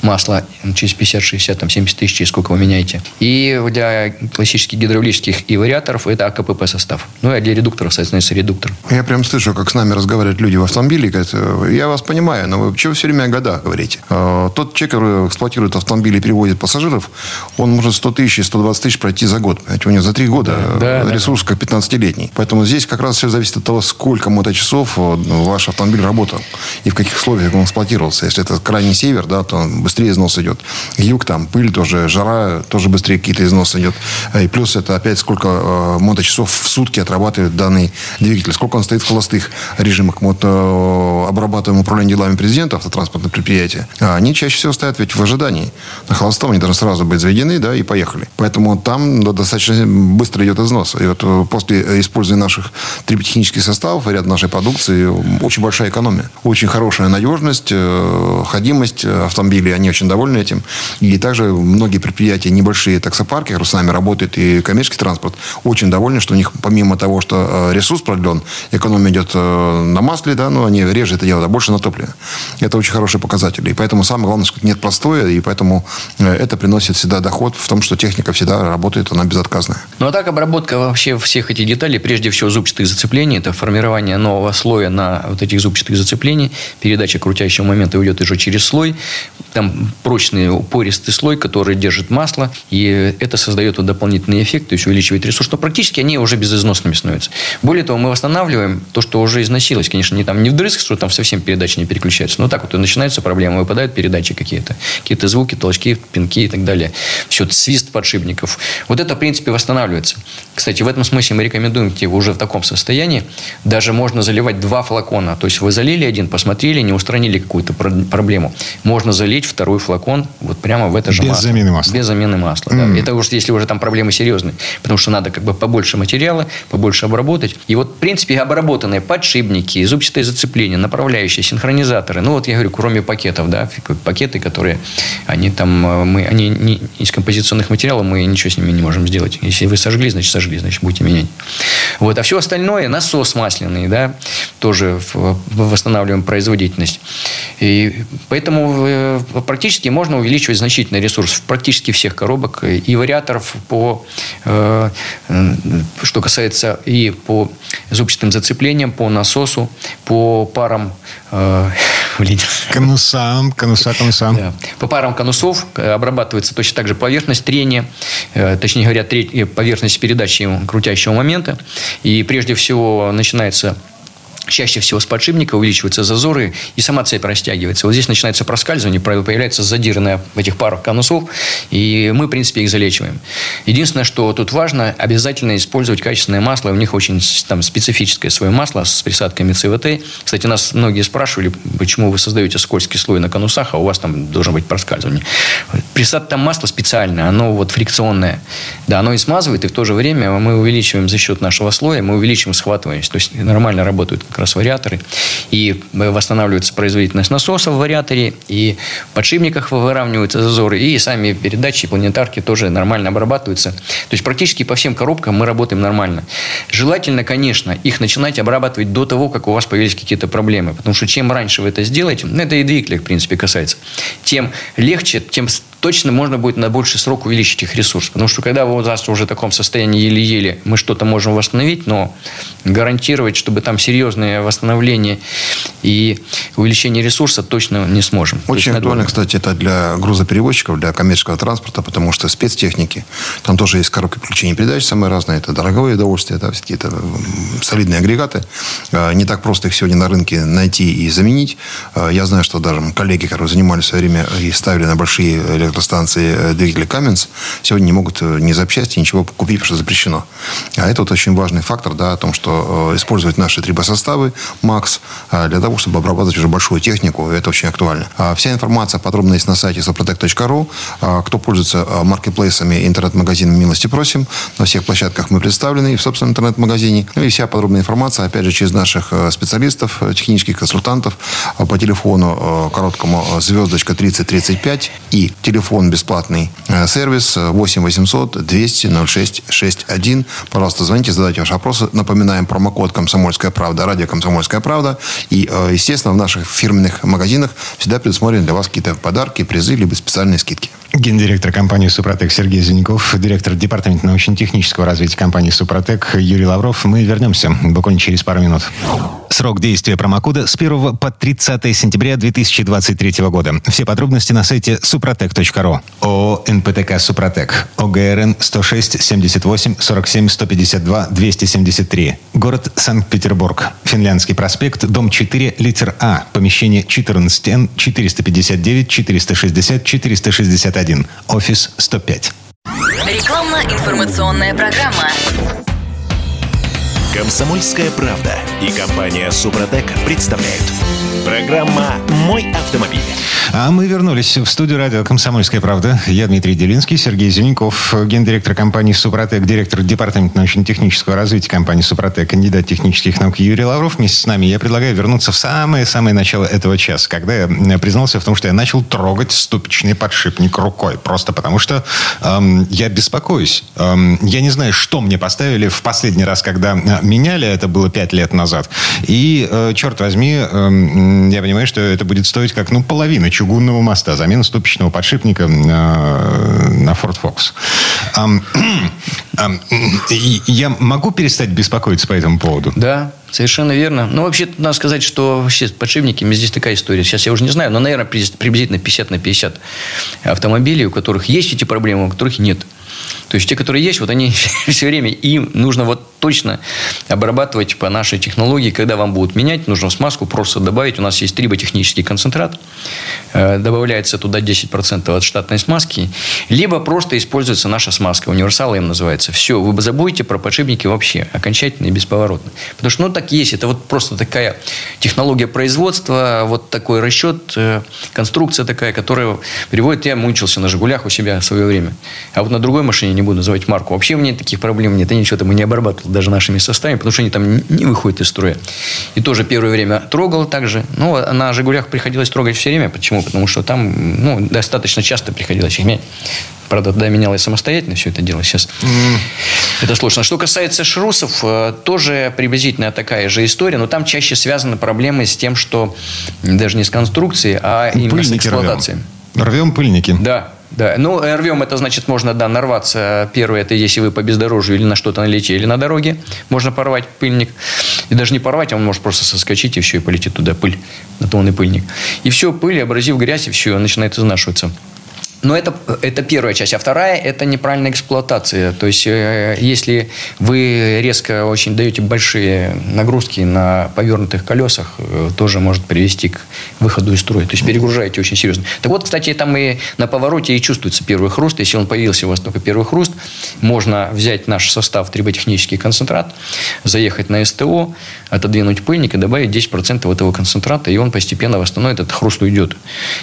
масло через 50, 60, там 70 тысяч, через сколько вы меняете. И для классических гидравлических и вариаторов это АКПП состав. Ну, а для редукторов, соответственно, редуктор. Я прям слышу, как с нами разговаривают люди в автомобиле. Говорят, я вас понимаю, но вы чего все время о годах говорите? Э, тот человек, который эксплуатирует автомобили и перевозит пассажиров, он может 100 тысяч и 120 тысяч пройти за год. У него за три года да, ресурс да. как 15-летний. Поэтому здесь как раз все зависит от того, сколько моточасов ваш автомобиль работал и в каких условиях он эксплуатировался. Если это крайний север, да, то быстрее износ идет. Юг там, пыль тоже, жара, тоже быстрее какие-то износы идет. И плюс это опять сколько э, моточасов в сутки отрабатывает данный двигатель. Сколько он стоит в холостых режимах. Вот э, обрабатываем управление делами президента автотранспортных предприятий. А они чаще всего стоят ведь в ожидании. На холостом они должны сразу быть заведены, да, и поехали. Поэтому там да, достаточно быстро идет износ. И вот э, после использования наших триботехнических составов и ряд нашей продукции очень большая экономия. Очень хорошая надежность, э, ходимость автомобилей. Они очень довольны этим. И также многие предприятия, небольшие таксопарки, с нами работают, и коммерческий транспорт, очень довольны, что у них помимо того, что э, ресурс продлен, экономия идет на масле, да, но они реже это делают, а больше на топливе. Это очень хорошие показатели. И поэтому самое главное, что нет простоя, и поэтому это приносит всегда доход в том, что техника всегда работает, она безотказная. Ну а так обработка вообще всех этих деталей, прежде всего зубчатых зацеплений, это формирование нового слоя на вот этих зубчатых зацеплений, передача крутящего момента уйдет уже через слой, там прочный упористый слой, который держит масло, и это создает вот дополнительный эффект, то есть увеличивает ресурс, что практически они уже безызносными становятся. Более того, мы восстанавливаем то, что уже износилось, конечно, не там не вдрызг, что там совсем передача не переключается, но так вот и начинаются проблемы, выпадают передачи какие-то, какие-то звуки, толчки, пинки и так далее. Все, свист подшипников. Вот это, в принципе, восстанавливается. Кстати, в этом смысле мы рекомендуем его уже в таком состоянии. Даже можно заливать два флакона. То есть вы залили один, посмотрели, не устранили какую-то проблему. Можно залить второй флакон вот прямо в это же Без масло. замены масла. Без замены масла. Mm. Да. Это уж если уже там проблемы серьезные. Потому что надо как бы побольше материала, побольше обработать. И вот, в принципе, обработанные подшипники, зубчатые зацепления, направляющие, синхронизаторы. Ну, вот я говорю, кроме пакетов, да, пакеты, которые, они там, э, мы, они не, из композиционных материалов, мы ничего с ними не можем сделать. Если вы сожгли, значит, сожгли, значит, будете менять. Вот. А все остальное, насос масляный, да, тоже восстанавливаем производительность. И поэтому э, практически можно увеличивать значительный ресурс в практически всех коробок и вариаторов по, э, что касается и по зубчатым зацеплениям, по насосу, по парам э, конусам, конуса, конусам. Да. По парам конусов обрабатывается точно так же поверхность трения, точнее говоря, поверхность передачи крутящего момента. И прежде всего начинается Чаще всего с подшипника увеличиваются зазоры, и сама цепь растягивается. Вот здесь начинается проскальзывание, появляется задиры в этих парах конусов, и мы, в принципе, их залечиваем. Единственное, что тут важно, обязательно использовать качественное масло. У них очень там, специфическое свое масло с присадками ЦВТ. Кстати, нас многие спрашивали, почему вы создаете скользкий слой на конусах, а у вас там должно быть проскальзывание. Присад там масло специальное, оно вот фрикционное. Да, оно и смазывает, и в то же время мы увеличиваем за счет нашего слоя, мы увеличиваем схватываемость. То есть нормально работают как раз вариаторы. И восстанавливается производительность насоса в вариаторе, и в подшипниках выравниваются зазоры, и сами передачи, планетарки тоже нормально обрабатываются. То есть практически по всем коробкам мы работаем нормально. Желательно, конечно, их начинать обрабатывать до того, как у вас появились какие-то проблемы. Потому что чем раньше вы это сделаете, ну, это и двигателя, в принципе, касается, тем легче, тем точно можно будет на больший срок увеличить их ресурс. Потому что когда вы у нас уже в таком состоянии еле-еле, мы что-то можем восстановить, но гарантировать, чтобы там серьезное восстановление и увеличение ресурса точно не сможем. Очень актуально, надо... кстати, это для грузоперевозчиков, для коммерческого транспорта, потому что спецтехники, там тоже есть коробки включения передач самые разные, это дорогое удовольствие, это какие-то солидные агрегаты. А, не так просто их сегодня на рынке найти и заменить. А, я знаю, что даже коллеги, которые занимались в свое время и ставили на большие электростанции э, двигатели Каменс, сегодня не могут э, ни запчасти, ничего купить, потому что запрещено. А это вот очень важный фактор, да, о том, что э, использовать наши трибосоставы МАКС для того, чтобы обрабатывать уже большую технику, это очень актуально. А вся информация подробно есть на сайте soprotec.ru. А кто пользуется маркетплейсами, интернет-магазинами, милости просим. На всех площадках мы представлены в собственном интернет-магазине. Ну и вся подробная информация, опять же, через наших специалистов, технических консультантов по телефону короткому звездочка 3035 и телефон бесплатный. Э, сервис 8 800 200 06 61. Пожалуйста, звоните, задайте ваши вопросы. Напоминаем промокод «Комсомольская правда», радио «Комсомольская правда». И, э, естественно, в наших фирменных магазинах всегда предусмотрены для вас какие-то подарки, призы, либо специальные скидки. Гендиректор компании «Супротек» Сергей Зеленков, директор департамента научно-технического развития компании «Супротек» Юрий Лавров. Мы вернемся буквально через пару минут. Срок действия промокода с 1 по 30 сентября 2023 года. Все подробности на сайте супротек.ру. ООО «НПТК Супротек». ОГРН 106 78 47 152 273. Город Санкт-Петербург. Финляндский проспект, дом 4, литер А. Помещение 14Н 459 460 461. Офис 105. Рекламно-информационная программа. Комсомольская правда и компания Супротек представляют. Программа «Мой автомобиль». А мы вернулись в студию радио «Комсомольская правда». Я Дмитрий Делинский, Сергей Зеленков, гендиректор компании «Супротек», директор департамента научно-технического развития компании «Супротек», кандидат технических наук Юрий Лавров вместе с нами. Я предлагаю вернуться в самое-самое начало этого часа, когда я признался в том, что я начал трогать ступичный подшипник рукой. Просто потому что эм, я беспокоюсь. Эм, я не знаю, что мне поставили в последний раз, когда э, меняли, это было пять лет назад. И, э, черт возьми, э, я понимаю, что это будет стоить как, ну, половина чугунного моста, замена ступичного подшипника э, на Ford Fox. Эм, эм, я могу перестать беспокоиться по этому поводу? Да, Совершенно верно. Ну, вообще, надо сказать, что вообще с подшипниками здесь такая история. Сейчас я уже не знаю, но, наверное, приблизительно 50 на 50 автомобилей, у которых есть эти проблемы, у которых нет. То есть те, которые есть, вот они все время, им нужно вот точно обрабатывать по нашей технологии. Когда вам будут менять, нужно смазку просто добавить. У нас есть триботехнический концентрат. Э, добавляется туда 10% от штатной смазки. Либо просто используется наша смазка. Универсал им называется. Все, вы забудете про подшипники вообще. Окончательно и бесповоротно. Потому что, ну, так есть. Это вот просто такая технология производства, вот такой расчет, э, конструкция такая, которая приводит... Я мучился на «Жигулях» у себя в свое время. А вот на другой машине, не буду называть марку, вообще у меня таких проблем нет. Я ничего там и не обрабатывал даже нашими составами, потому что они там не выходят из строя. И тоже первое время трогал также. Но на «Жигулях» приходилось трогать все время. Почему? Потому что там ну, достаточно часто приходилось их менять. Правда, тогда менял я самостоятельно все это дело. Сейчас mm. это сложно. Что касается шрусов, э, тоже приблизительно такая же история, но там чаще связаны проблемы с тем, что даже не с конструкцией, а именно Пыльники с эксплуатацией. Рвем. рвем пыльники. Да, да, ну, рвем это значит, можно, да, нарваться. Первое, это если вы по бездорожью или на что-то налетели на дороге, можно порвать пыльник. И даже не порвать, а он может просто соскочить, и все, и полетит туда пыль, на то он и пыльник. И все, пыль, образив грязь, и все, начинает изнашиваться. Но это, это первая часть. А вторая – это неправильная эксплуатация. То есть, э, если вы резко очень даете большие нагрузки на повернутых колесах, э, тоже может привести к выходу из строя. То есть, перегружаете очень серьезно. Так вот, кстати, там и на повороте и чувствуется первый хруст. Если он появился у вас только первый хруст, можно взять наш состав триботехнический концентрат, заехать на СТО, отодвинуть пыльник и добавить 10% этого концентрата, и он постепенно восстановит, этот хруст уйдет.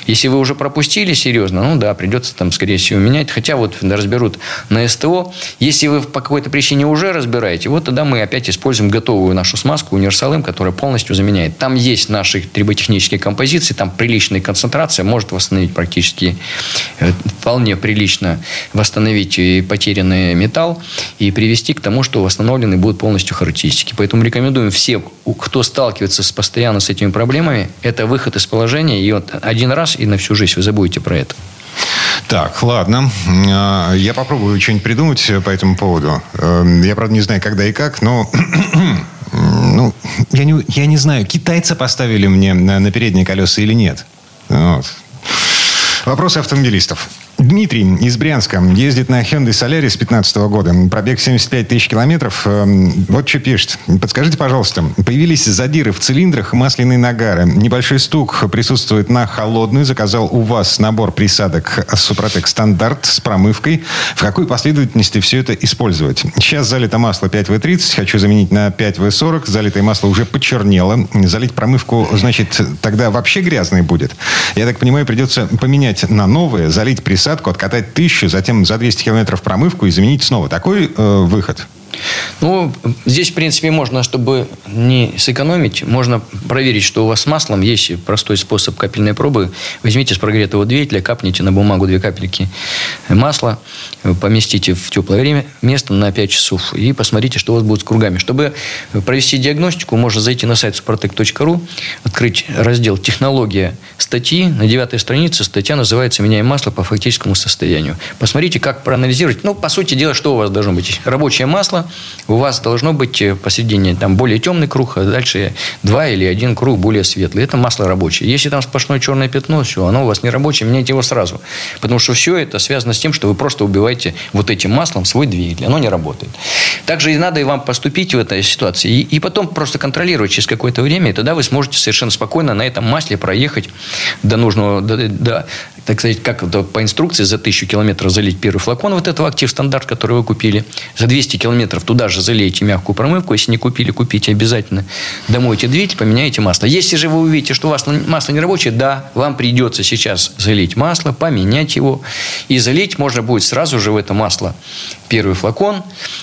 Если вы уже пропустили серьезно, ну да, придется там, скорее всего, менять. Хотя вот разберут на СТО. Если вы по какой-то причине уже разбираете, вот тогда мы опять используем готовую нашу смазку Универсалым, которая полностью заменяет. Там есть наши триботехнические композиции, там приличная концентрация, может восстановить практически э, вполне прилично восстановить и потерянный металл и привести к тому, что восстановлены будут полностью характеристики. Поэтому рекомендуем всем, кто сталкивается с, постоянно с этими проблемами, это выход из положения. И вот один раз и на всю жизнь вы забудете про это. Так, ладно. А, я попробую что-нибудь придумать по этому поводу. Эм, я, правда, не знаю, когда и как, но... ну, я не, я не знаю, китайцы поставили мне на, на передние колеса или нет. Вот. Вопросы автомобилистов. Дмитрий из Брянска ездит на Hyundai Solaris с 2015 года. Пробег 75 тысяч километров. Эм, вот что пишет. Подскажите, пожалуйста, появились задиры в цилиндрах, масляные нагары. Небольшой стук присутствует на холодную. Заказал у вас набор присадок Супротек стандарт с промывкой. В какой последовательности все это использовать? Сейчас залито масло 5В30. Хочу заменить на 5В40. Залитое масло уже почернело. Залить промывку, значит, тогда вообще грязный будет. Я так понимаю, придется поменять на новое, залить присадку, откатать тысячу, затем за 200 километров промывку и заменить снова. Такой э, выход? Ну, здесь, в принципе, можно, чтобы не сэкономить, можно проверить, что у вас с маслом есть простой способ капельной пробы. Возьмите с прогретого двигателя, капните на бумагу две капельки масла, поместите в теплое время место на 5 часов и посмотрите, что у вас будет с кругами. Чтобы провести диагностику, можно зайти на сайт suprotec.ru, открыть раздел «Технология статьи». На девятой странице статья называется «Меняем масло по фактическому состоянию». Посмотрите, как проанализировать. Ну, по сути дела, что у вас должно быть? Рабочее масло, у вас должно быть посередине там более темный круг, а дальше два или один круг более светлый. Это масло рабочее. Если там сплошное черное пятно, все, оно у вас не рабочее, меняйте его сразу. Потому что все это связано с тем, что вы просто убиваете вот этим маслом свой двигатель. Оно не работает. Также и надо и вам поступить в этой ситуации. И, и потом просто контролировать через какое-то время, и тогда вы сможете совершенно спокойно на этом масле проехать до нужного, до, до, так сказать, как по инструкции за тысячу километров залить первый флакон вот этого актив стандарт, который вы купили. За 200 километров туда же залейте мягкую промывку. Если не купили, купите обязательно. Домойте двигатель, поменяйте масло. Если же вы увидите, что у вас масло не рабочее, да, вам придется сейчас залить масло, поменять его. И залить можно будет сразу же в это масло первый флакон,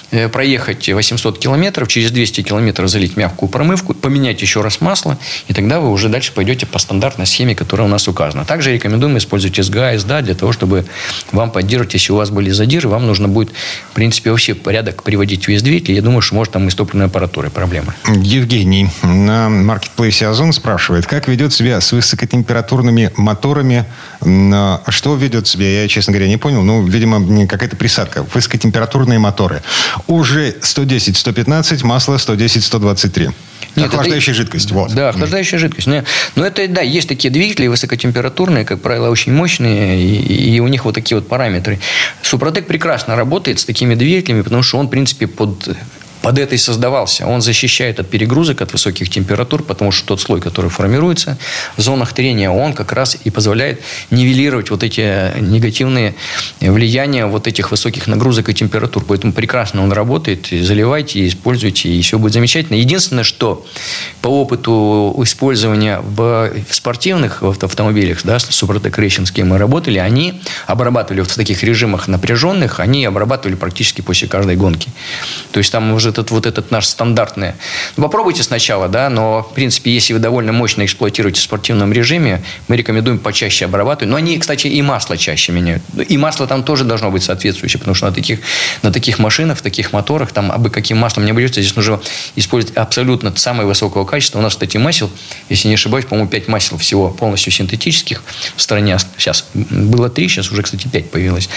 э, проехать 800 километров, через 200 километров залить мягкую промывку, поменять еще раз масло, и тогда вы уже дальше пойдете по стандартной схеме, которая у нас указана. Также рекомендуем использовать СГА, СДА для того, чтобы вам поддерживать, если у вас были задиры, вам нужно будет, в принципе, вообще порядок приводить весь двигатель. Я думаю, что может там и с топливной аппаратурой проблемы. Евгений на маркетплейсе Озон спрашивает, как ведет себя с высокотемпературными моторами, что ведет себя, я, честно говоря, не понял, ну, видимо, какая-то присадка. Высокотемпературные моторы. Уже 110-115, масло 110-123. Нет, охлаждающая это, жидкость. Вот. Да, охлаждающая жидкость. Но, но это, да, есть такие двигатели высокотемпературные, как правило, очень мощные, и, и у них вот такие вот параметры. Супротек прекрасно работает с такими двигателями, потому что он, в принципе, под под это и создавался. Он защищает от перегрузок, от высоких температур, потому что тот слой, который формируется в зонах трения, он как раз и позволяет нивелировать вот эти негативные влияния вот этих высоких нагрузок и температур. Поэтому прекрасно он работает. Заливайте, используйте, и все будет замечательно. Единственное, что по опыту использования в спортивных автомобилях, да, с кем мы работали, они обрабатывали в таких режимах напряженных, они обрабатывали практически после каждой гонки. То есть там уже этот, вот этот наш стандартный. Ну, попробуйте сначала, да, но, в принципе, если вы довольно мощно эксплуатируете в спортивном режиме, мы рекомендуем почаще обрабатывать. Но они, кстати, и масло чаще меняют. И масло там тоже должно быть соответствующее, потому что на таких, на таких машинах, в таких моторах, там, абы каким маслом не обойдется, здесь нужно использовать абсолютно самое высокого качества. У нас, кстати, масел, если не ошибаюсь, по-моему, 5 масел всего полностью синтетических в стране. Сейчас было 3, сейчас уже, кстати, 5 появилось.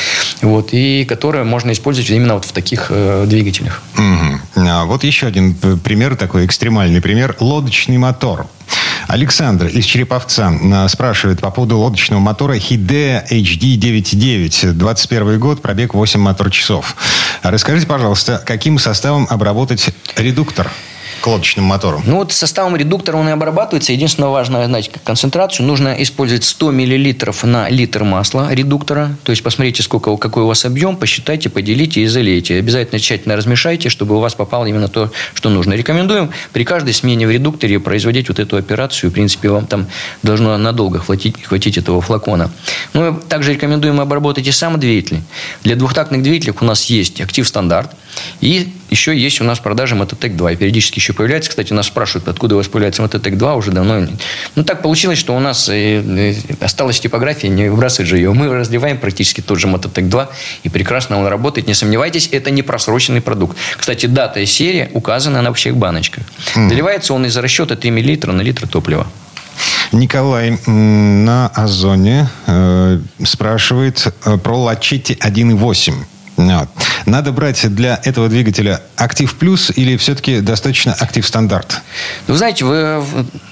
Вот, и которые можно использовать именно вот в таких э, двигателях. Угу. А вот еще один пример, такой экстремальный пример. Лодочный мотор. Александр из Череповца а, спрашивает по поводу лодочного мотора Hidea HD 9.9. 21 год, пробег 8 мотор-часов. Расскажите, пожалуйста, каким составом обработать редуктор? К лодочным моторам? Ну, вот составом редуктора он и обрабатывается. Единственное важно знать концентрацию. Нужно использовать 100 миллилитров на литр масла редуктора. То есть, посмотрите, сколько, какой у вас объем, посчитайте, поделите и залейте. Обязательно тщательно размешайте, чтобы у вас попало именно то, что нужно. Рекомендуем при каждой смене в редукторе производить вот эту операцию. В принципе, вам там должно надолго хватить, хватить этого флакона. Ну, также рекомендуем обработать и сам двигатель. Для двухтактных двигателей у нас есть актив стандарт. И еще есть у нас в продаже Мототек 2. И периодически еще появляется. Кстати, нас спрашивают, откуда у вас появляется Мототек 2. Уже давно. Ну, так получилось, что у нас осталась типография, не выбрасывать же ее. Мы разливаем практически тот же Мототек 2. И прекрасно он работает. Не сомневайтесь, это не просроченный продукт. Кстати, дата и серия указана на всех баночках. Mm. Доливается он из расчета 3 мл на литр топлива. Николай на Озоне э, спрашивает э, про Лачетти 1.8. Вот. Надо брать для этого двигателя актив плюс или все-таки достаточно актив стандарт? Вы знаете, вы,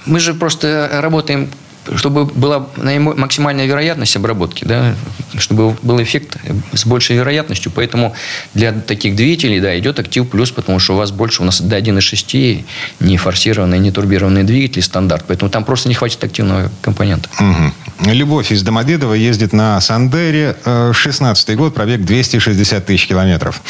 мы же просто работаем чтобы была максимальная вероятность обработки, да, чтобы был эффект с большей вероятностью. Поэтому для таких двигателей да, идет актив плюс, потому что у вас больше, у нас до 1,6 не форсированные, не турбированные двигатели стандарт. Поэтому там просто не хватит активного компонента. Угу. Любовь из Домодедова ездит на Сандере. 16 год, пробег 260 тысяч километров.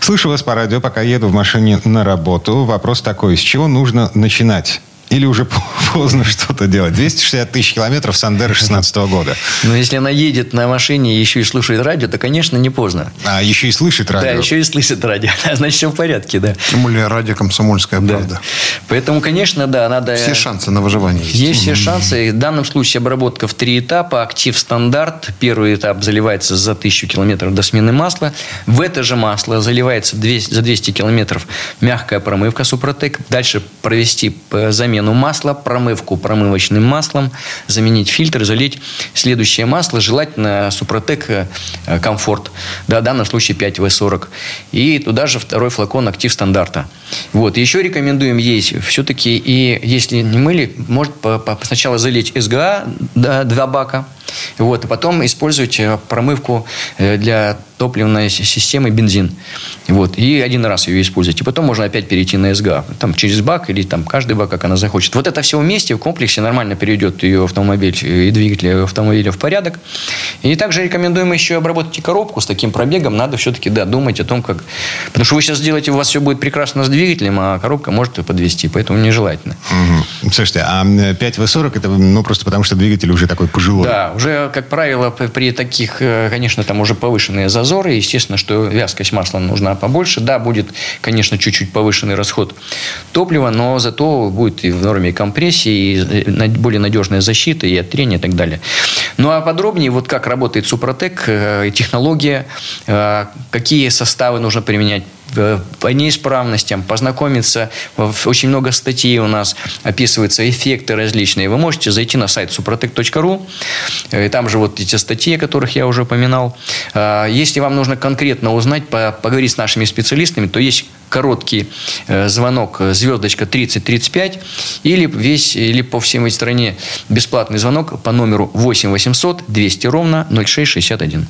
Слышу вас по радио, пока еду в машине на работу. Вопрос такой, с чего нужно начинать? Или уже поздно что-то делать? 260 тысяч километров Сандера 16 года. Но если она едет на машине и еще и слушает радио, то, конечно, не поздно. А еще и слышит радио. Да, еще и слышит радио. Значит, все в порядке, да. Тем более радио «Комсомольская Да. правда». Поэтому, конечно, да, надо... Все шансы на выживание есть. Есть все шансы. В данном случае обработка в три этапа. Актив стандарт. Первый этап заливается за 1000 километров до смены масла. В это же масло заливается 200 за 200 километров мягкая промывка Супротек. Дальше провести э, замену масла, промывку промывочным маслом, заменить фильтр, залить следующее масло, желательно Супротек э, Комфорт. Да, в данном случае 5В40. И туда же второй флакон актив стандарта. Вот. Еще рекомендуем есть все-таки, и если не мыли, может сначала залить СГА, да, два бака, вот, а потом использовать э, промывку э, для топливной системы бензин. Вот, и один раз ее использовать. И потом можно опять перейти на СГА. Там через бак или там каждый бак, как она захочет. Вот это все вместе в комплексе нормально перейдет ее автомобиль э, и двигатель автомобиля в порядок. И также рекомендуем еще обработать коробку с таким пробегом. Надо все-таки да, думать о том, как... Потому что вы сейчас сделаете, у вас все будет прекрасно с а коробка может подвести. Поэтому нежелательно. Мгм. Слушайте, а 5В40 это ну просто потому, что двигатель уже такой пожилой. Да, уже, как правило, при таких, э, конечно, там уже повышенные зазоры. Естественно, что вязкость масла нужна побольше. Да, будет, конечно, чуть-чуть повышенный расход топлива, но зато будет и в норме компрессии, и э, более надежная защита, и от трения, и так далее. Ну, а подробнее, вот как работает Супротек, э, технология, какие составы нужно применять, по неисправностям, познакомиться. Очень много статей у нас описываются эффекты различные. Вы можете зайти на сайт suprotec.ru. э, и Там же вот эти статьи, о которых я уже упоминал. А, Если вам нужно конкретно узнать, по- поговорить с нашими специалистами, то есть короткий э, звонок э, звездочка 3035 или весь или по всей стране бесплатный звонок по номеру 8 800 200 ровно 0661.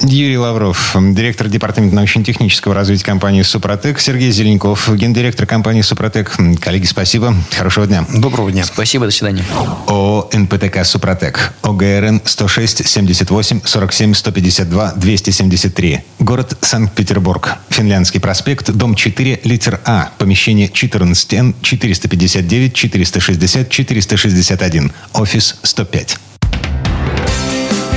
Юрий Лавров, директор департамента научно-технического развития компании «Супротек», Сергей Зеленков, гендиректор компании «Супротек». Коллеги, спасибо. Хорошего дня. Доброго дня. Спасибо, до свидания. ООО «НПТК Супротек». ОГРН 106 78 47 152 273. Город Санкт-Петербург. Финляндский проспект, дом 4, литер А. Помещение 14Н 459 460 461. Офис 105.